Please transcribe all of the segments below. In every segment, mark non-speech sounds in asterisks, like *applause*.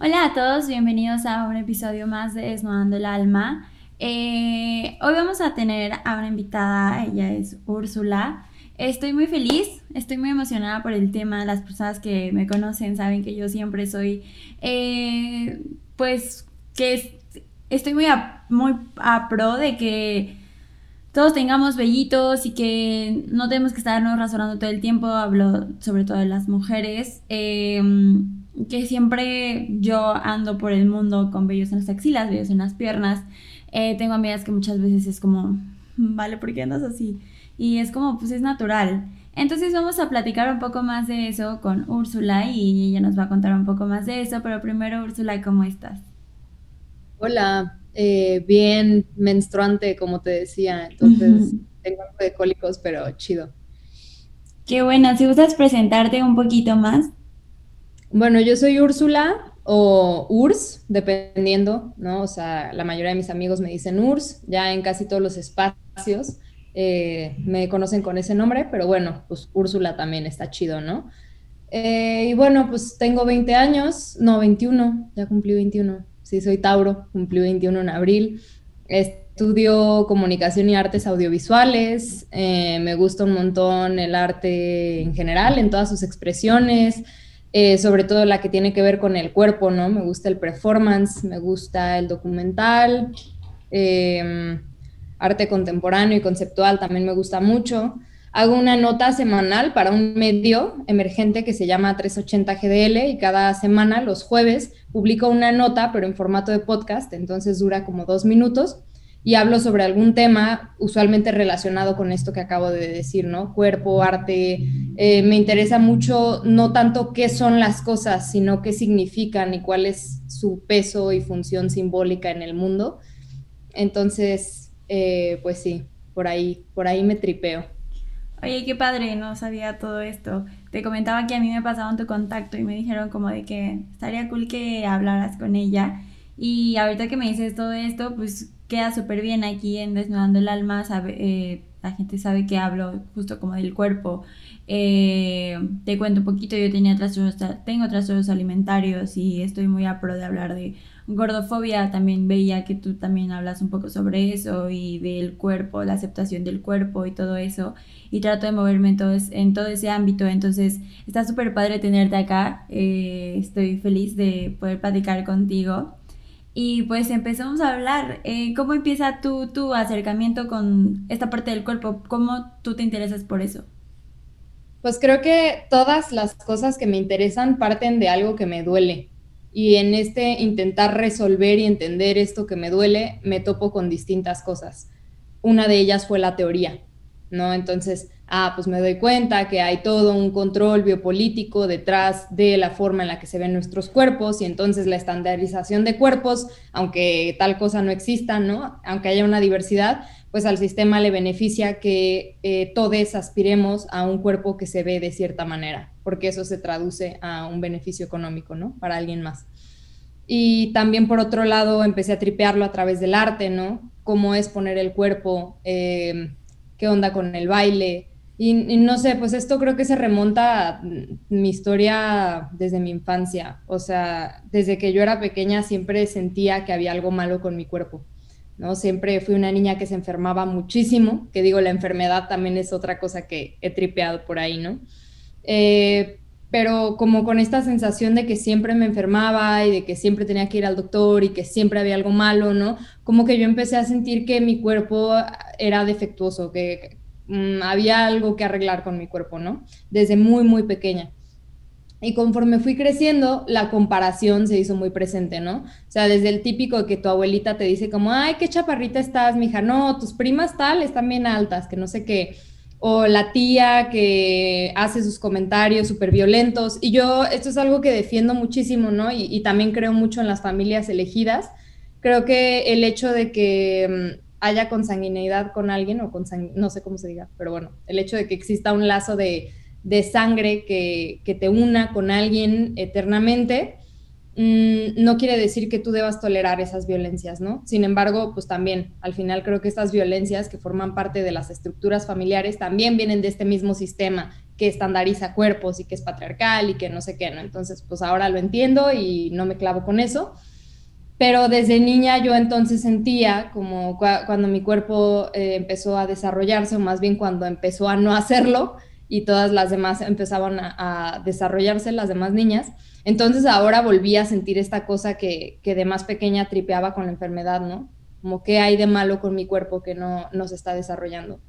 Hola a todos, bienvenidos a un episodio más de Desnudando el Alma. Eh, hoy vamos a tener a una invitada, ella es Úrsula. Estoy muy feliz, estoy muy emocionada por el tema. Las personas que me conocen saben que yo siempre soy, eh, pues, que estoy muy a, muy a pro de que todos tengamos vellitos y que no tenemos que estarnos rasurando todo el tiempo. Hablo sobre todo de las mujeres. Eh, que siempre yo ando por el mundo con vellos en las axilas, vellos en las piernas. Eh, tengo amigas que muchas veces es como, vale, ¿por qué andas así? Y es como, pues es natural. Entonces vamos a platicar un poco más de eso con Úrsula y ella nos va a contar un poco más de eso, pero primero Úrsula, ¿cómo estás? Hola, eh, bien menstruante, como te decía, entonces tengo algo de cólicos, pero chido. Qué bueno, si gustas presentarte un poquito más. Bueno, yo soy Úrsula o Urs, dependiendo, ¿no? O sea, la mayoría de mis amigos me dicen Urs, ya en casi todos los espacios eh, me conocen con ese nombre, pero bueno, pues Úrsula también está chido, ¿no? Eh, y bueno, pues tengo 20 años, no, 21, ya cumplí 21. Sí, soy Tauro, cumplí 21 en abril. Estudio comunicación y artes audiovisuales, eh, me gusta un montón el arte en general, en todas sus expresiones. Eh, sobre todo la que tiene que ver con el cuerpo, ¿no? Me gusta el performance, me gusta el documental, em, arte contemporáneo y conceptual también me gusta mucho. Hago una nota semanal para un medio emergente que se llama 380 GDL y cada semana, los jueves, publico una nota, pero en formato de podcast, entonces dura como dos minutos y hablo sobre algún tema usualmente relacionado con esto que acabo de decir, ¿no? Cuerpo, arte. Eh, me interesa mucho no tanto qué son las cosas, sino qué significan y cuál es su peso y función simbólica en el mundo. Entonces, eh, pues sí, por ahí, por ahí me tripeo. Oye, qué padre, no sabía todo esto. Te comentaba que a mí me pasaban tu contacto y me dijeron como de que estaría cool que hablaras con ella. Y ahorita que me dices todo esto, pues queda súper bien aquí en Desnudando el Alma, sabe, eh, la gente sabe que hablo justo como del cuerpo. Eh, te cuento un poquito, yo tenía trastornos, tengo trastornos alimentarios y estoy muy a pro de hablar de gordofobia. También veía que tú también hablas un poco sobre eso y del cuerpo, la aceptación del cuerpo y todo eso. Y trato de moverme en todo, en todo ese ámbito. Entonces está súper padre tenerte acá. Eh, estoy feliz de poder platicar contigo. Y pues empezamos a hablar. Eh, ¿Cómo empieza tu, tu acercamiento con esta parte del cuerpo? ¿Cómo tú te interesas por eso? Pues creo que todas las cosas que me interesan parten de algo que me duele. Y en este intentar resolver y entender esto que me duele, me topo con distintas cosas. Una de ellas fue la teoría, ¿no? Entonces, ah, pues me doy cuenta que hay todo un control biopolítico detrás de la forma en la que se ven nuestros cuerpos y entonces la estandarización de cuerpos, aunque tal cosa no exista, ¿no? Aunque haya una diversidad, pues al sistema le beneficia que eh, todos aspiremos a un cuerpo que se ve de cierta manera, porque eso se traduce a un beneficio económico, ¿no? Para alguien más. Y también por otro lado empecé a tripearlo a través del arte, ¿no? Cómo es poner el cuerpo, eh, qué onda con el baile, y, no sé, pues esto creo que se remonta a mi historia desde mi infancia. O sea, desde que yo era pequeña siempre sentía que había algo malo con mi cuerpo. ¿no? Siempre fui una niña que se enfermaba muchísimo, que digo, la enfermedad también es otra cosa que he tripeado por ahí, ¿no? Eh, pero como con esta sensación de que siempre me enfermaba y de que siempre tenía que ir al doctor y que siempre había algo malo, ¿no? Como que yo empecé a sentir que mi cuerpo era defectuoso, que Mm, había algo que arreglar con mi cuerpo, ¿no? Desde muy, muy pequeña. Y conforme fui creciendo, la comparación se hizo muy presente, ¿no? O sea, desde el típico que tu abuelita te dice como, ay, qué chaparrita estás, mija, no, tus primas tal están bien altas, que no sé qué. O la tía que hace sus comentarios súper violentos. Y yo, esto es algo que defiendo muchísimo, ¿no? Y, también creo mucho en las familias elegidas. Creo que el hecho de que mm, haya consanguineidad con alguien o con no sé cómo se diga, pero bueno, el hecho de que exista un lazo de, sangre que, te una con alguien eternamente, no quiere decir que tú debas tolerar esas violencias, ¿no? Sin embargo, pues también, al final creo que estas violencias que forman parte de las estructuras familiares también vienen de este mismo sistema que estandariza cuerpos y que es patriarcal y que no sé qué, ¿no? Entonces, pues ahora lo entiendo y no me clavo con eso. Pero desde niña yo entonces sentía como cuando mi cuerpo eh, empezó a desarrollarse, o más bien cuando empezó a no hacerlo y todas las demás empezaban a, desarrollarse, las demás niñas, entonces ahora volví a sentir esta cosa que, de más pequeña tripeaba con la enfermedad, ¿no? Como qué hay de malo con mi cuerpo que no, no se está desarrollando.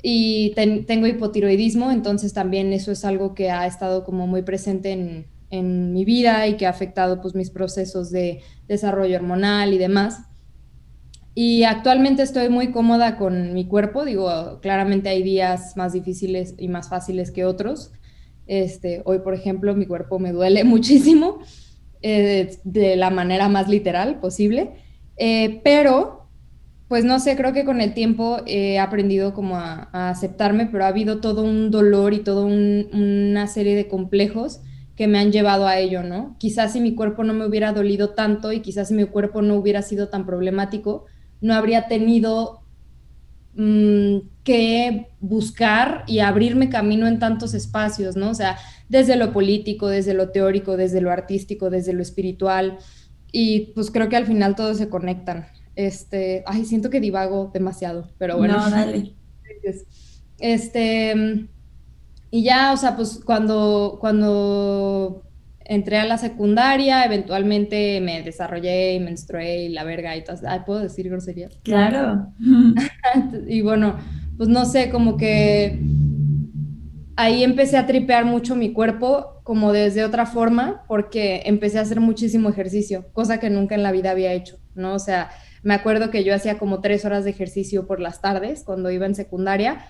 Y tengo hipotiroidismo, entonces también eso es algo que ha estado como muy presente en, en mi vida y que ha afectado pues mis procesos de desarrollo hormonal y demás. Y actualmente estoy muy cómoda con mi cuerpo, digo, claramente hay días más difíciles y más fáciles que otros. Este, hoy, por ejemplo, mi cuerpo me duele *laughs* muchísimo, eh, de la manera más literal posible, eh, pero, pues no sé, creo que con el tiempo he aprendido como a, aceptarme, pero ha habido todo un dolor y toda una serie de complejos que me han llevado a ello, ¿no? Quizás si mi cuerpo no me hubiera dolido tanto y quizás si mi cuerpo no hubiera sido tan problemático, no habría tenido mm, que buscar y abrirme camino en tantos espacios, ¿no? O sea, desde lo político, desde lo teórico, desde lo artístico, desde lo espiritual. Y pues creo que al final todos se conectan. Este, ay, siento que divago demasiado, pero bueno. No, dale. *laughs* Este, y ya, o sea, pues cuando, cuando entré a la secundaria, eventualmente me desarrollé y menstrué y la verga y todo. Ay, ¿puedo decir groserías? Claro. *laughs* y bueno, pues no sé, como que ahí empecé a tripear mucho mi cuerpo como desde otra forma porque empecé a hacer muchísimo ejercicio, cosa que nunca en la vida había hecho, ¿no? O sea, me acuerdo que yo hacía como tres horas de ejercicio por las tardes cuando iba en secundaria,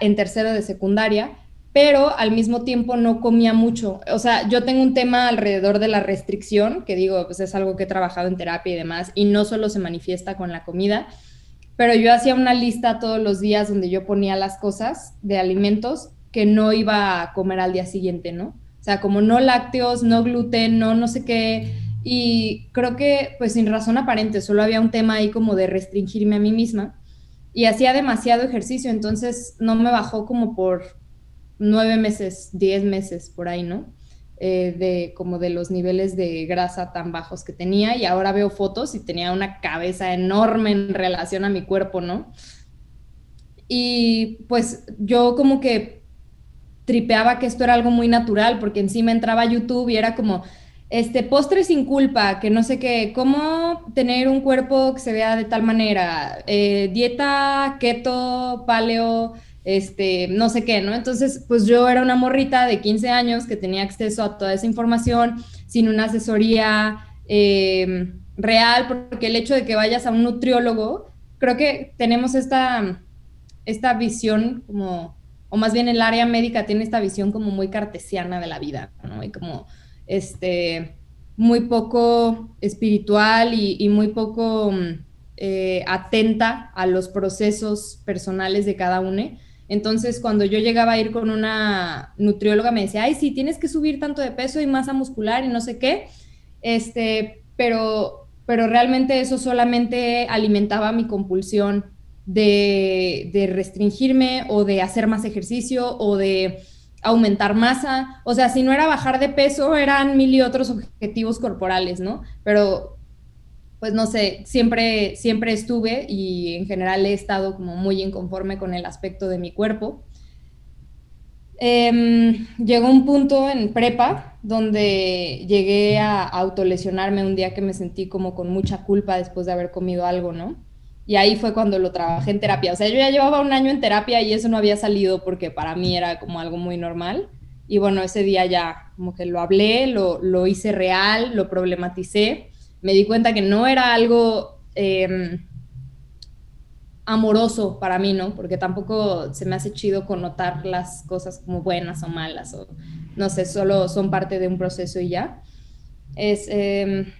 en tercero de secundaria, pero al mismo tiempo no comía mucho. O sea, yo tengo un tema alrededor de la restricción, que digo, pues es algo que he trabajado en terapia y demás, y no solo se manifiesta con la comida, pero yo hacía una lista todos los días donde yo ponía las cosas de alimentos que no iba a comer al día siguiente, ¿no? O sea, como no lácteos, no gluten, no no sé qué. Y creo que, pues sin razón aparente, solo había un tema ahí como de restringirme a mí misma. Y hacía demasiado ejercicio, entonces no me bajó como por nueve meses, diez meses por ahí, ¿no? Eh, de como de los niveles de grasa tan bajos que tenía y ahora veo fotos y tenía una cabeza enorme en relación a mi cuerpo, ¿no? Y pues yo como que tripeaba que esto era algo muy natural porque encima entraba a YouTube y era como, este, postre sin culpa, que no sé qué, cómo tener un cuerpo que se vea de tal manera, eh, dieta, keto, paleo, este, no sé qué, ¿no? Entonces, pues yo era una morrita de 15 años que tenía acceso a toda esa información sin una asesoría em, real, porque el hecho de que vayas a un nutriólogo, creo que tenemos esta, esta visión como, o más bien el área médica tiene esta visión como muy cartesiana de la vida, ¿no? Y como, este, muy poco espiritual y, muy poco... Eh, atenta a los procesos personales de cada uno entonces, cuando yo llegaba a ir con una nutrióloga, me decía, ay, sí, tienes que subir tanto de peso y masa muscular y no sé qué. Este, pero, pero realmente eso solamente alimentaba mi compulsión de, de restringirme o de hacer más ejercicio o de aumentar masa. O sea, si no era bajar de peso, eran mil y otros objetivos corporales, ¿no? Pero pues no sé, siempre, siempre estuve y en general he estado como muy inconforme con el aspecto de mi cuerpo. Em, llegó un punto en prepa donde llegué a autolesionarme un día que me sentí como con mucha culpa después de haber comido algo, ¿no? Y ahí fue cuando lo trabajé en terapia. O sea, yo ya llevaba un año en terapia y eso no había salido porque para mí era como algo muy normal. Y bueno, ese día ya como que lo hablé, lo, lo hice real, lo problematicé me di cuenta que no era algo em, amoroso para mí, ¿no? Porque tampoco se me hace chido connotar las cosas como buenas o malas, o no sé, solo son parte de un proceso y ya. Es, em,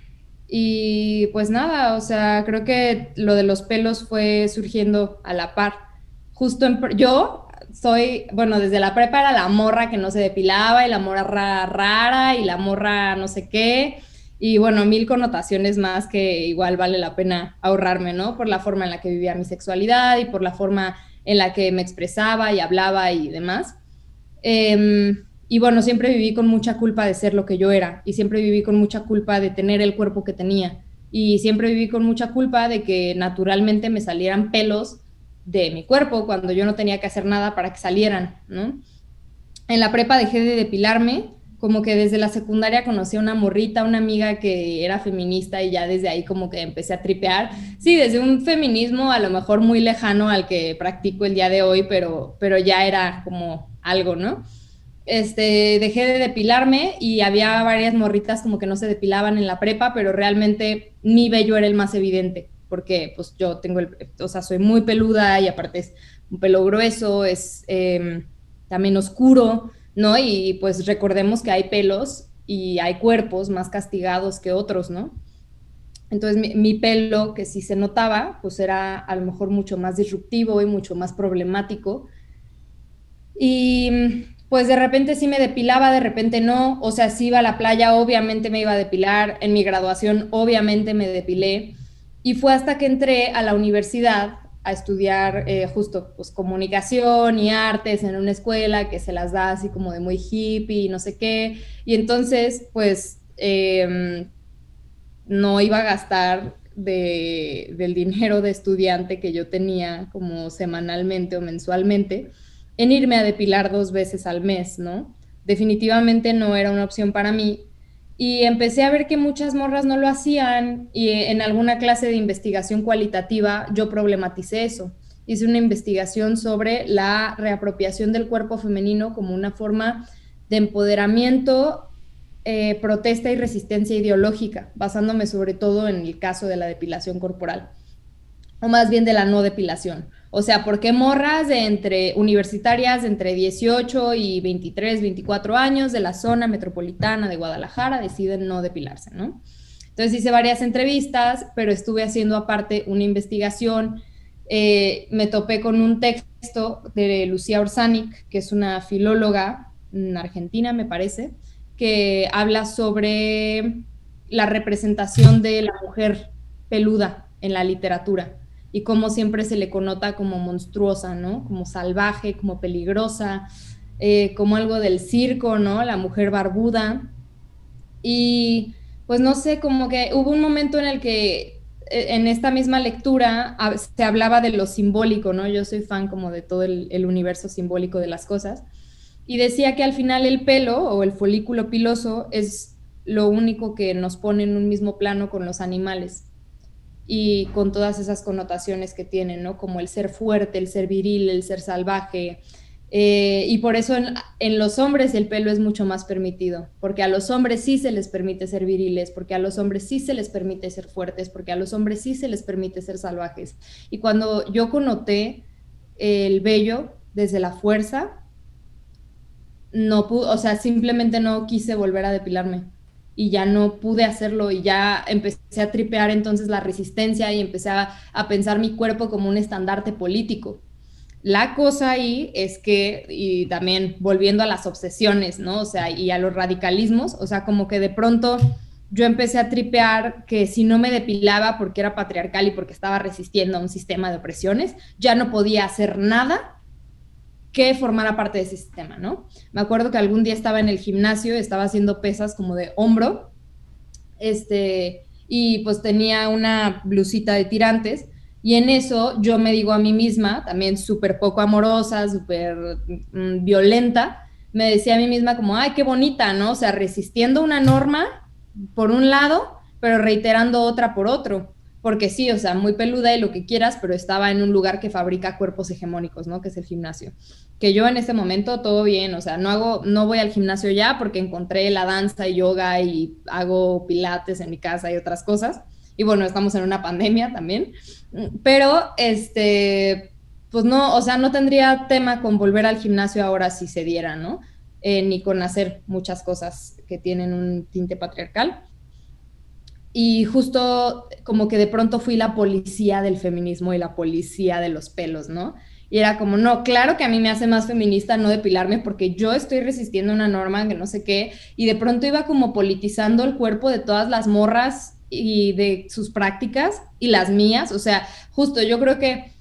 y pues nada, o sea, creo que lo de los pelos fue surgiendo a la par. Justo yo soy, bueno, desde la prepa era la morra que no se depilaba y la morra rara y la morra no sé qué y bueno, mil connotaciones más que igual vale la pena ahorrarme, ¿no? Por la forma en la que vivía mi sexualidad y por la forma en la que me expresaba y hablaba y demás. Em, y bueno, siempre viví con mucha culpa de ser lo que yo era y siempre viví con mucha culpa de tener el cuerpo que tenía y siempre viví con mucha culpa de que naturalmente me salieran pelos de mi cuerpo cuando yo no tenía que hacer nada para que salieran, ¿no? En la prepa dejé de depilarme, como que desde la secundaria conocí a una morrita, una amiga que era feminista y ya desde ahí como que empecé a tripear. Sí, desde un feminismo a lo mejor muy lejano al que practico el día de hoy, pero, pero ya era como algo, ¿no? Este, dejé de depilarme y había varias morritas como que no se depilaban en la prepa, pero realmente mi vello era el más evidente, porque pues yo tengo el, o sea, soy muy peluda y aparte es un pelo grueso, es em, también oscuro, ¿no? Y pues recordemos que hay pelos y hay cuerpos más castigados que otros, ¿no? Entonces mi, mi, pelo, que sí se notaba, pues era a lo mejor mucho más disruptivo y mucho más problemático. Y pues de repente sí me depilaba, de repente no, o sea, si iba a la playa, obviamente me iba a depilar, en mi graduación obviamente me depilé, y fue hasta que entré a la universidad a estudiar eh, justo pues comunicación y artes en una escuela que se las da así como de muy hippie y no sé qué, y entonces pues em, no iba a gastar de, del dinero de estudiante que yo tenía como semanalmente o mensualmente en irme a depilar dos veces al mes, ¿no? Definitivamente no era una opción para mí. Y empecé a ver que muchas morras no lo hacían y en alguna clase de investigación cualitativa yo problematicé eso. Hice una investigación sobre la reapropiación del cuerpo femenino como una forma de empoderamiento, eh, protesta y resistencia ideológica, basándome sobre todo en el caso de la depilación corporal, o más bien de la no depilación. O sea, ¿por qué morras de entre universitarias de entre 18 y 23, 24 años de la zona metropolitana de Guadalajara deciden no depilarse, ¿no? Entonces hice varias entrevistas, pero estuve haciendo aparte una investigación. Eh, me topé con un texto de Lucía Orsanic, que es una filóloga argentina, me parece, que habla sobre la representación de la mujer peluda en la literatura y cómo siempre se le connota como monstruosa, ¿no? Como salvaje, como peligrosa, eh, como algo del circo, ¿no? La mujer barbuda. Y pues no sé, como que hubo un momento en el que e, en esta misma lectura se hablaba de lo simbólico, ¿no? Yo soy fan como de todo el, el universo simbólico de las cosas. Y decía que al final el pelo o el folículo piloso es lo único que nos pone en un mismo plano con los animales y con todas esas connotaciones que tienen, ¿no? Como el ser fuerte, el ser viril, el ser salvaje. Eh, y por eso en, los hombres el pelo es mucho más permitido, porque a los hombres sí se les permite ser viriles, porque a los hombres sí se les permite ser fuertes, porque a los hombres sí se les permite ser salvajes. Y cuando yo connoté el vello desde la fuerza, no pude, o sea, simplemente no quise volver a depilarme y ya no pude hacerlo y ya empecé a tripear entonces la resistencia y empecé a, pensar mi cuerpo como un estandarte político. La cosa ahí es que, y también volviendo a las obsesiones, ¿no? O sea, y a los radicalismos, o sea, como que de pronto yo empecé a tripear que si no me depilaba porque era patriarcal y porque estaba resistiendo a un sistema de opresiones, ya no podía hacer nada que formara parte de ese sistema, ¿no? Me acuerdo que algún día estaba en el gimnasio, estaba haciendo pesas como de hombro, este, y pues tenía una blusita de tirantes, y en eso yo me digo a mí misma, también súper poco amorosa, súper mm, violenta, me decía a mí misma como, ay, qué bonita, ¿no? O sea, resistiendo una norma por un lado, pero reiterando otra por otro porque sí, o sea, muy peluda y lo que quieras, pero estaba en un lugar que fabrica cuerpos hegemónicos, ¿no? Que es el gimnasio. Que yo en este momento todo bien, o sea, no hago, no voy al gimnasio ya porque encontré la danza y yoga y hago pilates en mi casa y otras cosas. Y bueno, estamos en una pandemia también, pero este, pues no, o sea, no tendría tema con volver al gimnasio ahora si se diera, ¿no? Eh, ni con hacer muchas cosas que tienen un tinte patriarcal y justo como que de pronto fui la policía del feminismo y la policía de los pelos, ¿no? Y era como, no, claro que a mí me hace más feminista no depilarme porque yo estoy resistiendo una norma que no sé qué, y de pronto iba como politizando el cuerpo de todas las morras y de sus prácticas y las mías, o sea, justo yo creo que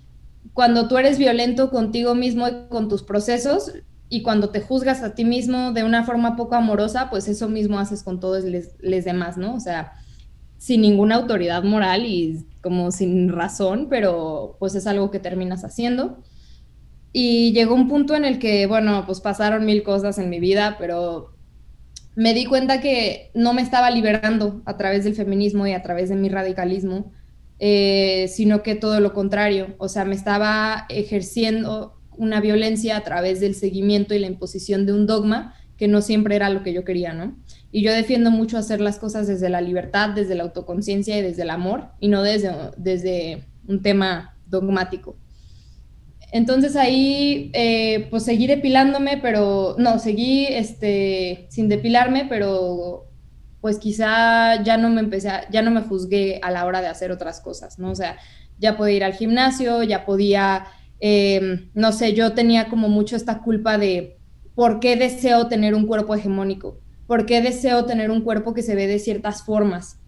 cuando tú eres violento contigo mismo y con tus procesos, y cuando te juzgas a ti mismo de una forma poco amorosa, pues eso mismo haces con todos los demás, ¿no? O sea, sin ninguna autoridad moral y como sin razón, pero pues es algo que terminas haciendo. Y llegó un punto en el que, bueno, pues pasaron mil cosas en mi vida, pero me di cuenta que no me estaba liberando a través del feminismo y a través de mi radicalismo, eh, sino que todo lo contrario, o sea, me estaba ejerciendo una violencia a través del seguimiento y la imposición de un dogma que no siempre era lo que yo quería, ¿no? Y yo defiendo mucho hacer las cosas desde la libertad, desde la autoconciencia y desde el amor, y no desde, desde un tema dogmático. Entonces ahí, eh, pues seguí depilándome, pero no, seguí este, sin depilarme, pero pues quizá ya no me empecé, ya no me juzgué a la hora de hacer otras cosas, ¿no? O sea, ya podía ir al gimnasio, ya podía Em, no sé, yo tenía como mucho esta culpa de por qué deseo tener un cuerpo hegemónico, por qué deseo tener un cuerpo que se ve de ciertas formas,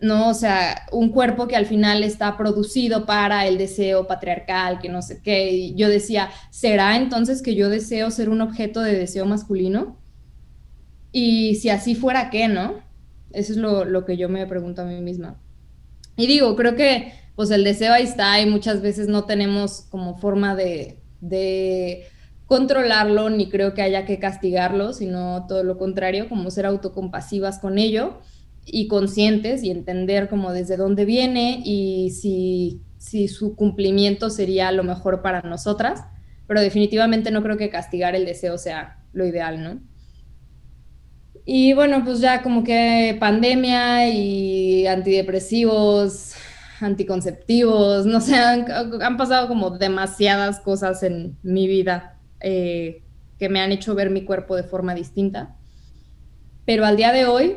¿no? O sea, un cuerpo que al final está producido para el deseo patriarcal, que no sé qué. Y yo decía, ¿será entonces que yo deseo ser un objeto de deseo masculino? Y si así fuera, ¿qué, no? Eso es lo, lo que yo me pregunto a mí misma. Y digo, creo que pues el deseo ahí está y muchas veces no tenemos como forma de, controlarlo, ni creo que haya que castigarlo, sino todo lo contrario, como ser autocompasivas con ello y conscientes y entender como desde dónde viene y si, si su cumplimiento sería lo mejor para nosotras, pero definitivamente no creo que castigar el deseo sea lo ideal, ¿no? Y bueno, pues ya como que pandemia y antidepresivos, anticonceptivos, no sé, han, pasado como demasiadas cosas en mi vida eh, que me han hecho ver mi cuerpo de forma distinta. Pero al día de hoy,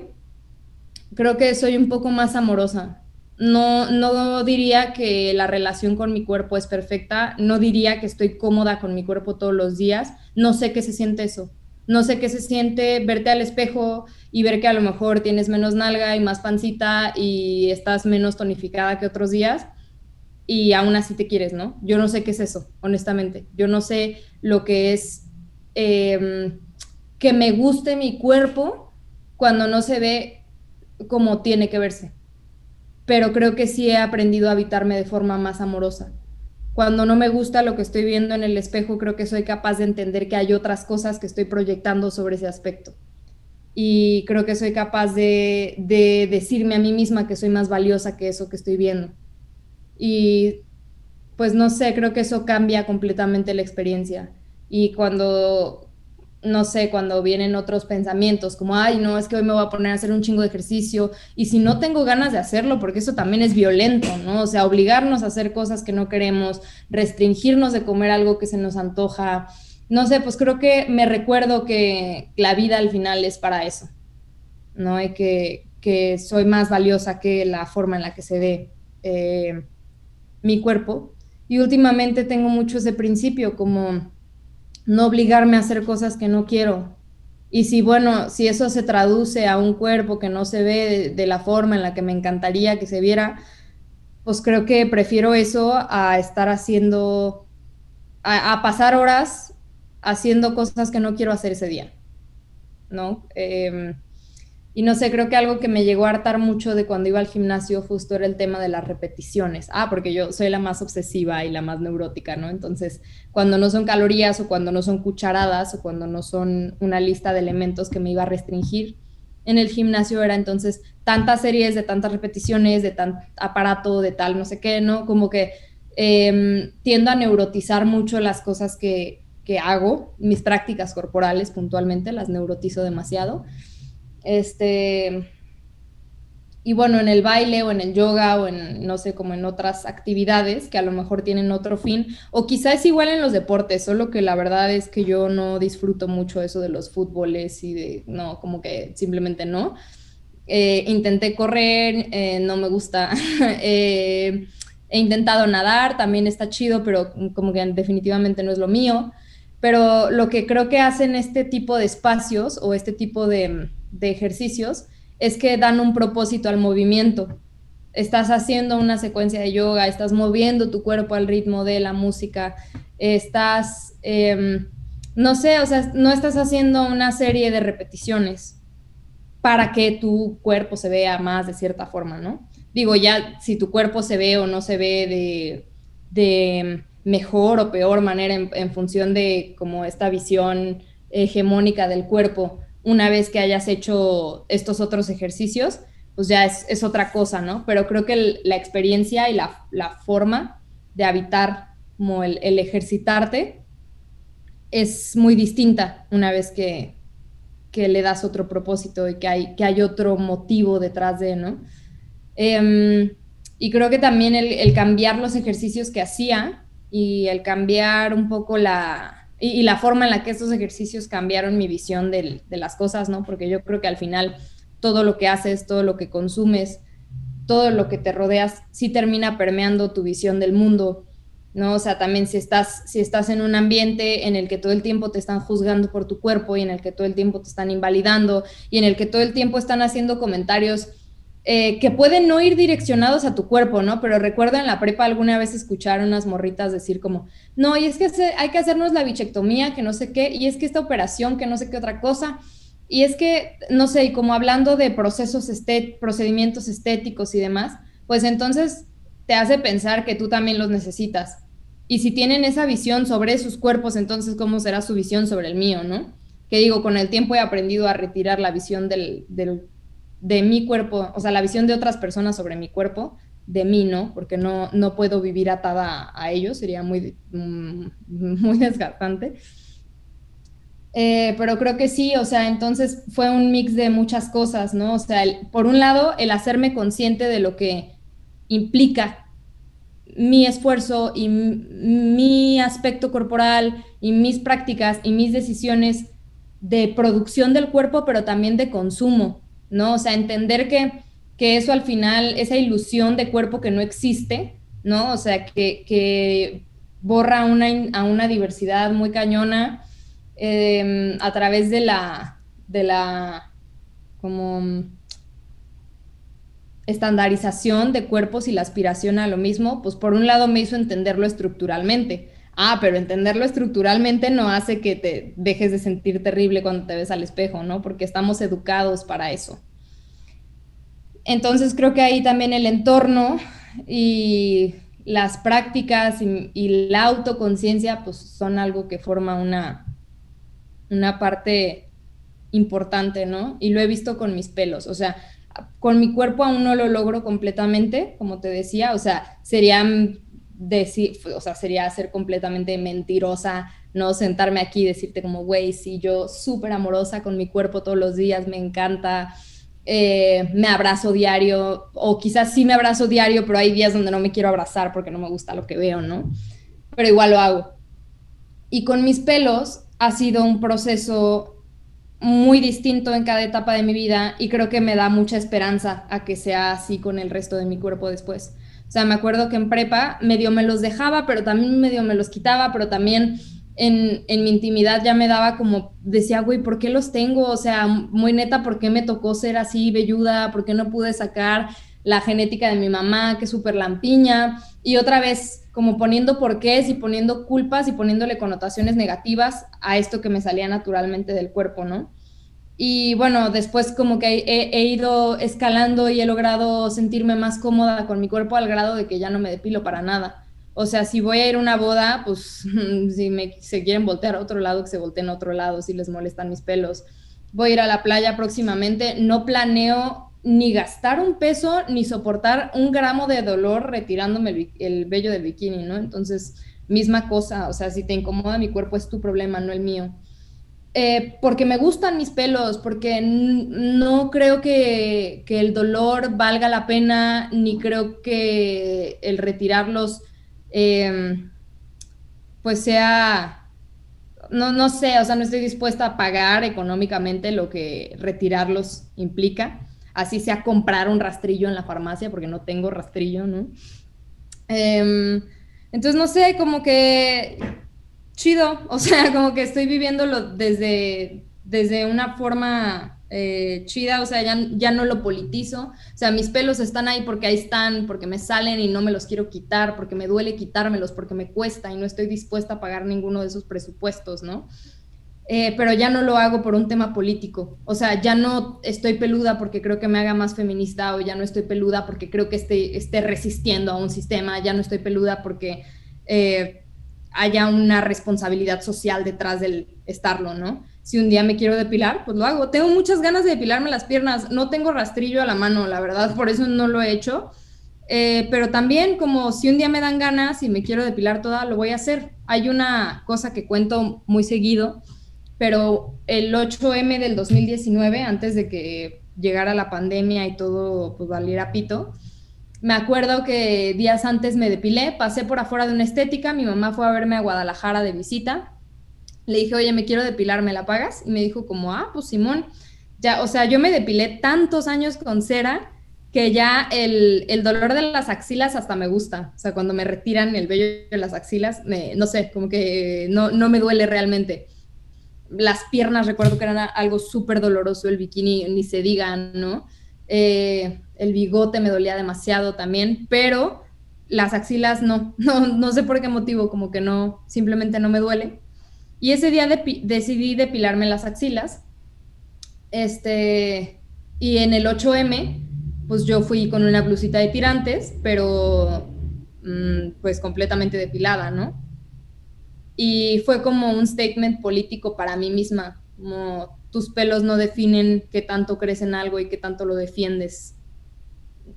creo que soy un poco más amorosa. No, no diría que la relación con mi cuerpo es perfecta, no diría que estoy cómoda con mi cuerpo todos los días, no sé qué se siente eso. No sé qué se siente verte al espejo y ver que a lo mejor tienes menos nalga y más pancita y estás menos tonificada que otros días y aún así te quieres, ¿no? Yo no sé qué es eso, honestamente. Yo no sé lo que es em, que me guste mi cuerpo cuando no se ve como tiene que verse. Pero creo que sí he aprendido a habitarme de forma más amorosa cuando no me gusta lo que estoy viendo en el espejo, creo que soy capaz de entender que hay otras cosas que estoy proyectando sobre ese aspecto. Y creo que soy capaz de, decirme a mí misma que soy más valiosa que eso que estoy viendo. Y pues no sé, creo que eso cambia completamente la experiencia. Y cuando no sé, cuando vienen otros pensamientos como, ay, no, es que hoy me voy a poner a hacer un chingo de ejercicio y si no tengo ganas de hacerlo, porque eso también es violento, ¿no? O sea, obligarnos a hacer cosas que no queremos, restringirnos de comer algo que se nos antoja, no sé, pues creo que me recuerdo que la vida al final es para eso, ¿no? Y que, que soy más valiosa que la forma en la que se ve eh, mi cuerpo. Y últimamente tengo mucho ese principio como no obligarme a hacer cosas que no quiero. Y si, bueno, si eso se traduce a un cuerpo que no se ve de, la forma en la que me encantaría que se viera, pues creo que prefiero eso a estar haciendo, a, pasar horas haciendo cosas que no quiero hacer ese día, ¿no? Em, y no sé, creo que algo que me llegó a hartar mucho de cuando iba al gimnasio justo era el tema de las repeticiones. Ah, porque yo soy la más obsesiva y la más neurótica, ¿no? Entonces, cuando no son calorías o cuando no son cucharadas o cuando no son una lista de elementos que me iba a restringir, en el gimnasio era entonces tantas series de tantas repeticiones, de tal aparato, de tal no sé qué, ¿no? Como que em, tiendo a neurotizar mucho las cosas que, que hago, mis prácticas corporales puntualmente, las neurotizo demasiado. Este, y bueno, en el baile o en el yoga o en, no sé, como en otras actividades que a lo mejor tienen otro fin, o quizás es igual en los deportes, solo que la verdad es que yo no disfruto mucho eso de los fútboles y de, no, como que simplemente no. Eh, intenté correr, eh, no me gusta. *laughs* Eh, he intentado nadar, también está chido, pero como que definitivamente no es lo mío. Pero lo que creo que hacen este tipo de espacios o este tipo de de ejercicios es que dan un propósito al movimiento. Estás haciendo una secuencia de yoga, estás moviendo tu cuerpo al ritmo de la música, estás, em, no sé, o sea, no estás haciendo una serie de repeticiones para que tu cuerpo se vea más de cierta forma, ¿no? Digo, ya si tu cuerpo se ve o no se ve de, mejor o peor manera en, función de como esta visión hegemónica del cuerpo, una vez que hayas hecho estos otros ejercicios, pues ya es, otra cosa, ¿no? Pero creo que la experiencia y la, forma de habitar, como el, ejercitarte, es muy distinta una vez que, le das otro propósito y que hay, que hay otro motivo detrás de, ¿no? Em, y creo que también el, cambiar los ejercicios que hacía y el cambiar un poco la, y, la forma en la que estos ejercicios cambiaron mi visión de, las cosas, ¿no? Porque yo creo que al final todo lo que haces, todo lo que consumes, todo lo que te rodeas, sí termina permeando tu visión del mundo ¿no? O sea, también si estás, si estás en un ambiente en el que todo el tiempo te están juzgando por tu cuerpo y en el que todo el tiempo te están invalidando y en el que todo el tiempo están haciendo comentarios eh, que pueden no ir direccionados a tu cuerpo, ¿no? Pero recuerdo en la prepa alguna vez escuchar unas morritas decir como, no, y es que hay que hacernos la bichectomía, que no sé qué, y es que esta operación, que no sé qué otra cosa. Y es que, no sé, y como hablando de procesos, procedimientos estéticos y demás, pues entonces te hace pensar que tú también los necesitas. Y si tienen esa visión sobre sus cuerpos, entonces, ¿cómo será su visión sobre el mío, no? Que digo, con el tiempo he aprendido a retirar la visión del, de mi cuerpo, o sea, la visión de otras personas sobre mi cuerpo, de mí, ¿no? Porque no, no puedo vivir atada a ellos, sería muy, mm, *laughs* muy desgastante. Eh, pero creo que sí, o sea, entonces fue un mix de muchas cosas, ¿no? O sea, por un lado, el hacerme consciente de lo que implica mi esfuerzo y mi aspecto corporal y mis prácticas y mis decisiones de producción del cuerpo, pero también de consumo, ¿no? O sea, entender que, eso al final, esa ilusión de cuerpo que no existe, ¿no? O sea, que, borra una, a una diversidad muy cañona em, a través de la, de la, como estandarización de cuerpos y la aspiración a lo mismo, pues por un lado me hizo entenderlo estructuralmente. Ah, pero entenderlo estructuralmente no hace que te dejes de sentir terrible cuando te ves al espejo, ¿no? Porque estamos educados para eso. Entonces creo que ahí también el entorno y las prácticas y, la autoconciencia pues son algo que forma una, una parte importante, ¿no? Y lo he visto con mis pelos, o sea, con mi cuerpo aún no lo logro completamente, como te decía, o sea, sería decir, o sea, sería ser completamente mentirosa, no sentarme aquí y decirte como, güey, sí, yo súper amorosa con mi cuerpo todos los días, me encanta, eh, me abrazo diario, o quizás sí me abrazo diario, pero hay días donde no me quiero abrazar porque no me gusta lo que veo, ¿no? Pero igual lo hago. Y con mis pelos ha sido un proceso muy distinto en cada etapa de mi vida y creo que me da mucha esperanza a que sea así con el resto de mi cuerpo después. O sea, me acuerdo que en prepa medio me los dejaba, pero también medio me los quitaba, pero también en, en mi intimidad ya me daba como, decía, güey, ¿por qué los tengo? O sea, muy neta, ¿por qué me tocó ser así, velluda? ¿Por qué no pude sacar la genética de mi mamá, que es súper lampiña? Y otra vez, como poniendo porqués y poniendo culpas y poniéndole connotaciones negativas a esto que me salía naturalmente del cuerpo, ¿no? Y bueno, después como que he, ido escalando y he logrado sentirme más cómoda con mi cuerpo al grado de que ya no me depilo para nada. O sea, si voy a ir a una boda, pues *laughs* si me, se quieren voltear a otro lado, que se volteen a otro lado, si les molestan mis pelos. Voy a ir a la playa próximamente. No planeo ni gastar un peso ni soportar un gramo de dolor retirándome el, el vello del bikini, ¿no? Entonces, misma cosa, o sea, si te incomoda mi cuerpo es tu problema, no el mío. Eh, porque me gustan mis pelos, porque no creo que, el dolor valga la pena, ni creo que el retirarlos, em, pues sea, no, no sé, o sea, no estoy dispuesta a pagar económicamente lo que retirarlos implica así sea comprar un rastrillo en la farmacia, porque no tengo rastrillo, ¿no? Em, entonces, no sé, como que chido, o *laughs* sea, como que estoy viviéndolo desde, desde una forma eh, chida, o sea, ya, ya no lo politizo, o sea, mis pelos están ahí porque ahí están, porque me salen y no me los quiero quitar, porque me duele quitármelos, porque me cuesta y no estoy dispuesta a pagar ninguno de esos presupuestos, ¿no? eh, pero ya no lo hago por un tema político. O sea, ya no estoy peluda porque creo que me haga más feminista o ya no estoy peluda porque creo que esté, esté resistiendo a un sistema, ya no estoy peluda porque eh, haya una responsabilidad social detrás del estarlo, ¿no? Si un día me quiero depilar, pues lo hago. Tengo muchas ganas de depilarme las piernas, no tengo rastrillo a la mano, la verdad, por eso no lo he hecho. Eh, pero también como si un día me dan ganas y me quiero depilar toda, lo voy a hacer. Hay una cosa que cuento muy seguido, pero el 8M del 2019, antes de que llegara la pandemia y todo pues valiera pito, me acuerdo que días antes me depilé, pasé por afuera de una estética, mi mamá fue a verme a Guadalajara de visita, le dije, oye, me quiero depilar, ¿me la pagas? Y me dijo como, ah, pues Simón, ya, o sea, yo me depilé tantos años con cera que ya el, el, dolor de las axilas hasta me gusta. O sea, cuando me retiran el vello de las axilas, no sé, como que no, no me duele realmente. Las piernas, recuerdo que eran algo súper doloroso, el bikini, ni se diga, ¿no? Eh, el bigote me dolía demasiado también, pero las axilas no, *laughs* no, no sé por qué motivo, como que no, simplemente no me duele. Y ese día decidí depilarme las axilas, este, y en el 8M, pues yo fui con una blusita de tirantes, pero mm, pues completamente depilada, ¿no? Y fue como un statement político para mí misma, como tus pelos no definen qué tanto crees en algo y qué tanto lo defiendes.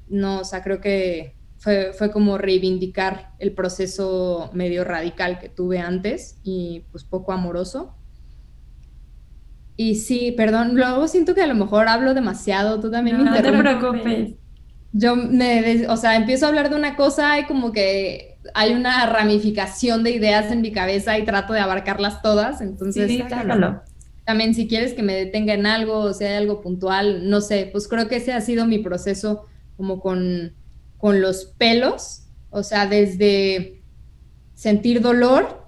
No, o sea, creo que fue, fue como reivindicar el proceso medio radical que tuve antes y pues poco amoroso. Y sí, perdón, luego siento que a lo mejor hablo demasiado, tú también no, No te preocupes. Yo me, o sea, empiezo a hablar de una cosa y como que hay una ramificación de ideas en mi cabeza y trato de abarcarlas todas, entonces sí, también si quieres que me detenga en algo o si hay algo puntual, no sé, pues creo que ese ha sido mi proceso como con, con los pelos, o sea, desde sentir dolor,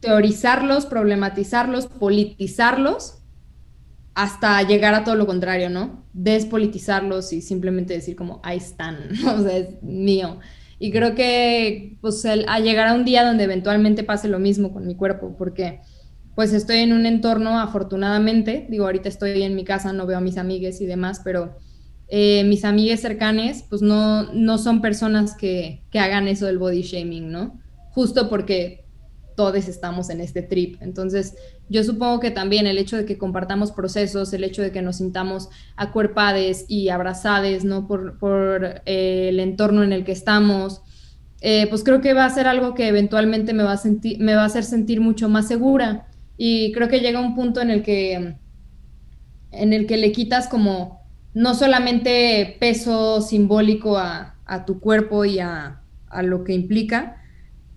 teorizarlos, problematizarlos, politizarlos, hasta llegar a todo lo contrario, ¿no? Despolitizarlos y simplemente decir como, ahí están, *laughs* o sea, es mío. Y creo que, pues, a llegar a un día donde eventualmente pase lo mismo con mi cuerpo, porque pues estoy en un entorno, afortunadamente, digo, ahorita estoy en mi casa, no veo a mis amigues y demás, pero eh, mis amigues cercanes, pues no, no son personas que, que hagan eso del body shaming, ¿no? Justo porque todos estamos en este trip. Entonces, yo supongo que también el hecho de que compartamos procesos, el hecho de que nos sintamos acuerpades y abrazades, ¿no? Por, por eh, el entorno en el que estamos, eh, pues creo que va a ser algo que eventualmente me va, a me va a hacer sentir mucho más segura. Y creo que llega un punto en el que, en el que le quitas como no solamente peso simbólico a, tu cuerpo y a, lo que implica,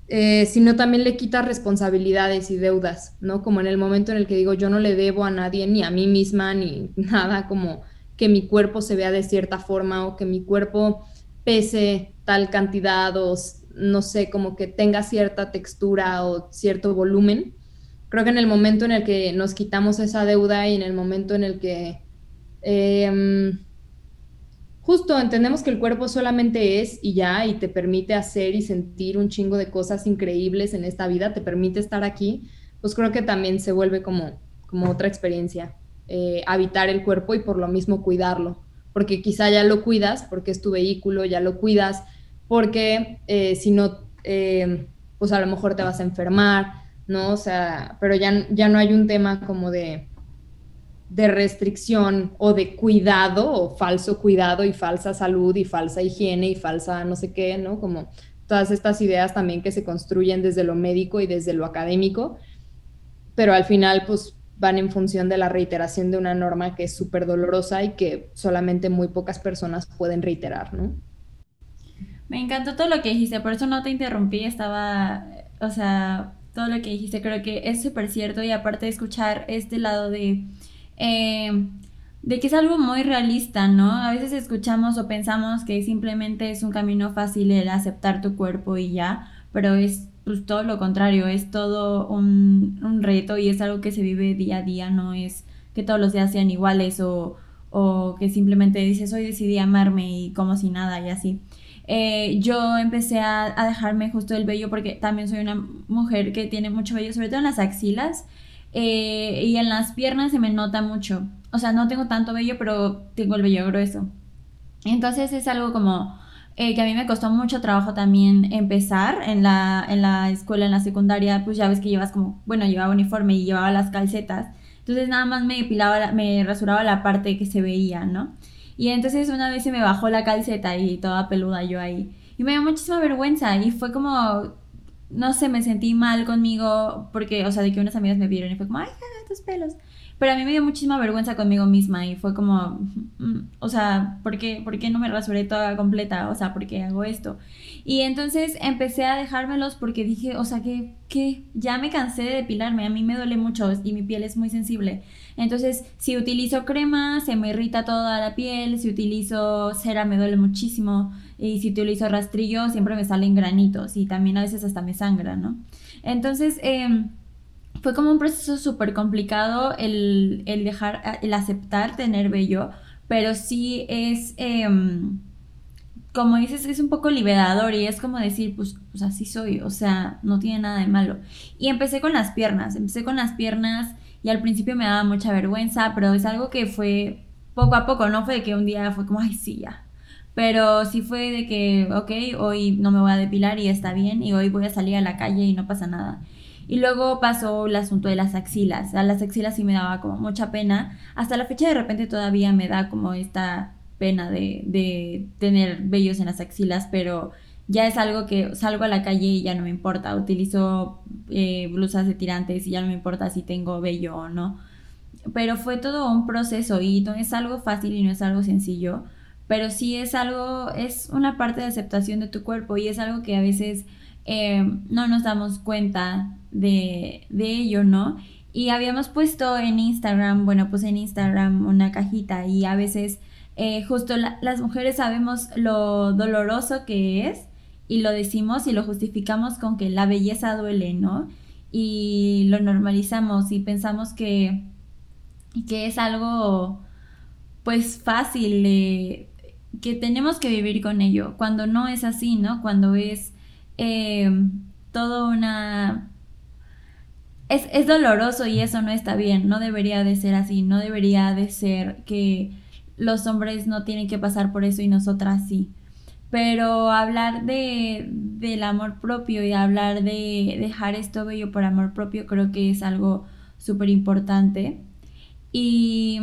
eh, sino también le quitas responsabilidades y deudas, ¿no? Como en el momento en el que digo, yo no le debo a nadie, ni a mí misma, ni *laughs* nada, como que mi cuerpo se vea de cierta forma o que mi cuerpo pese tal cantidad o no sé, como que tenga cierta textura o cierto volumen creo que en el momento en el que nos quitamos esa deuda y en el momento en el que em, justo entendemos que el cuerpo solamente es y ya, y te permite hacer y sentir un chingo de cosas increíbles en esta vida, te permite estar aquí, pues creo que también se vuelve como, como otra experiencia, eh, habitar el cuerpo y por lo mismo cuidarlo, porque quizá ya lo cuidas porque es tu vehículo, ya lo cuidas porque eh, si no, eh, pues a lo mejor te vas a enfermar, ¿no? O sea, pero ya, ya no hay un tema como de, de restricción o de cuidado o falso cuidado y falsa salud y falsa higiene y falsa no sé qué, ¿no? Como todas estas ideas también que se construyen desde lo médico y desde lo académico, pero al final pues van en función de la reiteración de una norma que es súper dolorosa y que solamente muy pocas personas pueden reiterar, ¿no? Me encantó todo lo que dijiste, por eso no te interrumpí, estaba, o sea, todo lo que dijiste, creo que es súper cierto y aparte de escuchar este lado de, eh, de que es algo muy realista, ¿no? A veces escuchamos o pensamos que simplemente es un camino fácil el aceptar tu cuerpo y ya, pero es pues, todo lo contrario, es todo un, un reto y es algo que se vive día a día, no es que todos los días sean iguales o, o que simplemente dices hoy decidí amarme y como si nada y así. Eh, yo empecé a, dejarme justo el vello porque también soy una mujer que tiene mucho vello, sobre todo en las axilas. Eh, y en las piernas se me nota mucho. O sea, no tengo tanto vello, pero tengo el vello grueso. Entonces es algo como eh, que a mí me costó mucho trabajo también empezar en la, en la escuela, en la secundaria, pues ya ves que llevas como, bueno, llevaba uniforme y llevaba las calcetas. Entonces nada más me depilaba, me rasuraba la parte que se veía, ¿no? Y entonces una vez se me bajó la calceta y toda peluda yo ahí. Y me dio muchísima vergüenza y fue como, no sé, me sentí mal conmigo porque, o sea, de que unas amigas me vieron y fue como, ay, tus pelos. Pero a mí me dio muchísima vergüenza conmigo misma y fue como, mm, o sea, ¿por qué, ¿por qué no me rasuré toda completa? O sea, ¿por qué hago esto? Y entonces empecé a dejármelos porque dije, o sea, que, que ya me cansé de depilarme, a mí me duele mucho y mi piel es muy sensible. Entonces, si utilizo crema, se me irrita toda la piel, si utilizo cera, me duele muchísimo, y si utilizo rastrillo, siempre me salen granitos y también a veces hasta me sangra, ¿no? Entonces, eh, fue como un proceso súper complicado el, dejar, el aceptar tener vello, pero sí es, em, como dices, es un poco liberador y es como decir, pues, pues así soy, o sea, no tiene nada de malo. Y empecé con las piernas, empecé con las piernas y al principio me daba mucha vergüenza, pero es algo que fue poco a poco, no fue de que un día fue como, ay, sí, ya. Pero sí fue de que, ok, hoy no me voy a depilar y está bien, y hoy voy a salir a la calle y no pasa nada. Y luego pasó el asunto de las axilas. A las axilas sí me daba como mucha pena. Hasta la fecha de repente todavía me da como esta pena de, de tener vellos en las axilas, pero ya es algo que salgo a la calle y ya no me importa. Utilizo eh, blusas de tirantes y ya no me importa si tengo vello o no. Pero fue todo un proceso y no es algo fácil y no es algo sencillo, pero sí es algo, es una parte de aceptación de tu cuerpo y es algo que a veces eh, no nos damos cuenta de, ello, ¿no? Y habíamos puesto en Instagram, bueno, pues en Instagram una cajita y a veces eh, justo las mujeres sabemos lo doloroso que es y lo decimos y lo justificamos con que la belleza duele, ¿no? Y lo normalizamos y pensamos que, que es algo pues fácil, que tenemos que vivir con ello, cuando no es así, ¿no? Cuando es eh, todo una es, doloroso y eso no está bien, no debería de ser así, no debería de ser que los hombres no tienen que pasar por eso y nosotras sí. Pero hablar de, del amor propio y hablar de dejar esto bello por amor propio creo que es algo súper importante. Y,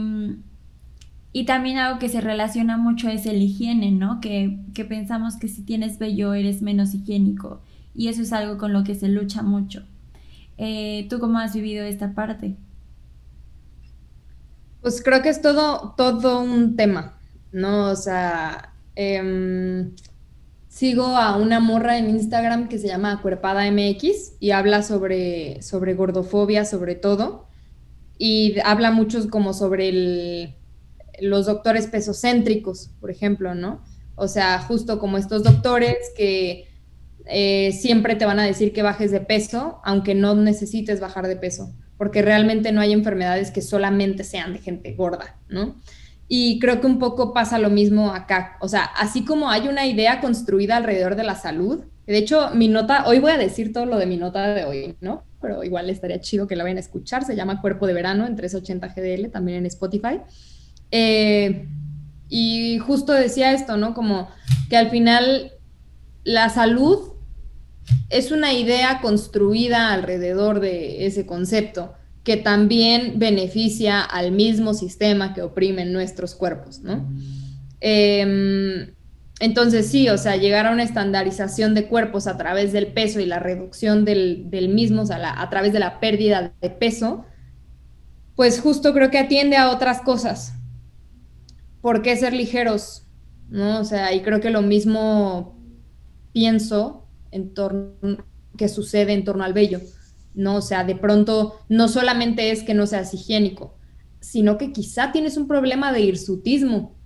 y también algo que se relaciona mucho es el higiene, ¿no? Que, que pensamos que si tienes vello eres menos higiénico. Y eso es algo con lo que se lucha mucho. Eh, ¿Tú cómo has vivido esta parte? Pues creo que es todo, todo un tema, ¿no? O sea, em, sigo a una morra en Instagram que se llama Cuerpada MX y habla sobre, sobre gordofobia, sobre todo, y habla mucho como sobre los doctores pesocéntricos, por ejemplo, ¿no? O sea, justo como estos doctores que eh, siempre te van a decir que bajes de peso, aunque no necesites bajar de peso, porque realmente no hay enfermedades que solamente sean de gente gorda, ¿no? Y creo que un poco pasa lo mismo acá. O sea, así como hay una idea construida alrededor de la salud, de hecho, mi nota, hoy voy a decir todo lo de mi nota de hoy, ¿no? Pero igual estaría chido que la vayan a escuchar. Se llama Cuerpo de Verano en 380 GDL, también en Spotify. Eh, y justo decía esto, ¿no? Como que al final la salud es una idea construida alrededor de ese concepto que también beneficia al mismo sistema que oprime nuestros cuerpos, ¿no? Em, entonces sí, o sea, llegar a una estandarización de cuerpos a través del peso y la reducción del, mismo, o sea, a través de la pérdida de peso, pues justo creo que atiende a otras cosas. ¿Por qué ser ligeros? ¿No? O sea, y creo que lo mismo pienso en torno, que sucede en torno al vello, ¿no? O sea, de pronto no solamente es que no seas higiénico, sino que quizá tienes un problema de hirsutismo.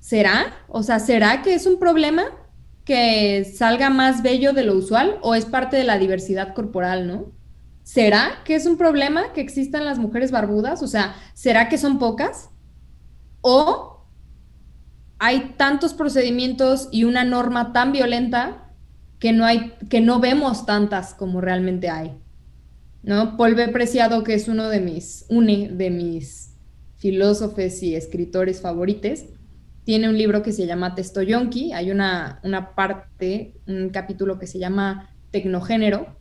¿Será? O sea, ¿será que es un problema que salga más bello de lo usual o es parte de la diversidad corporal, ¿no? ¿Será que es un problema que existan las mujeres barbudas? O sea, ¿será que son pocas? ¿O hay tantos procedimientos y una norma tan violenta que no hay, que no vemos tantas como realmente hay. ¿No? Paul B. Preciado, que es uno de mis, une de mis filósofos y escritores favoritos, tiene un libro que se llama Testoyonki, hay una, una parte, un capítulo que se llama Tecnogénero,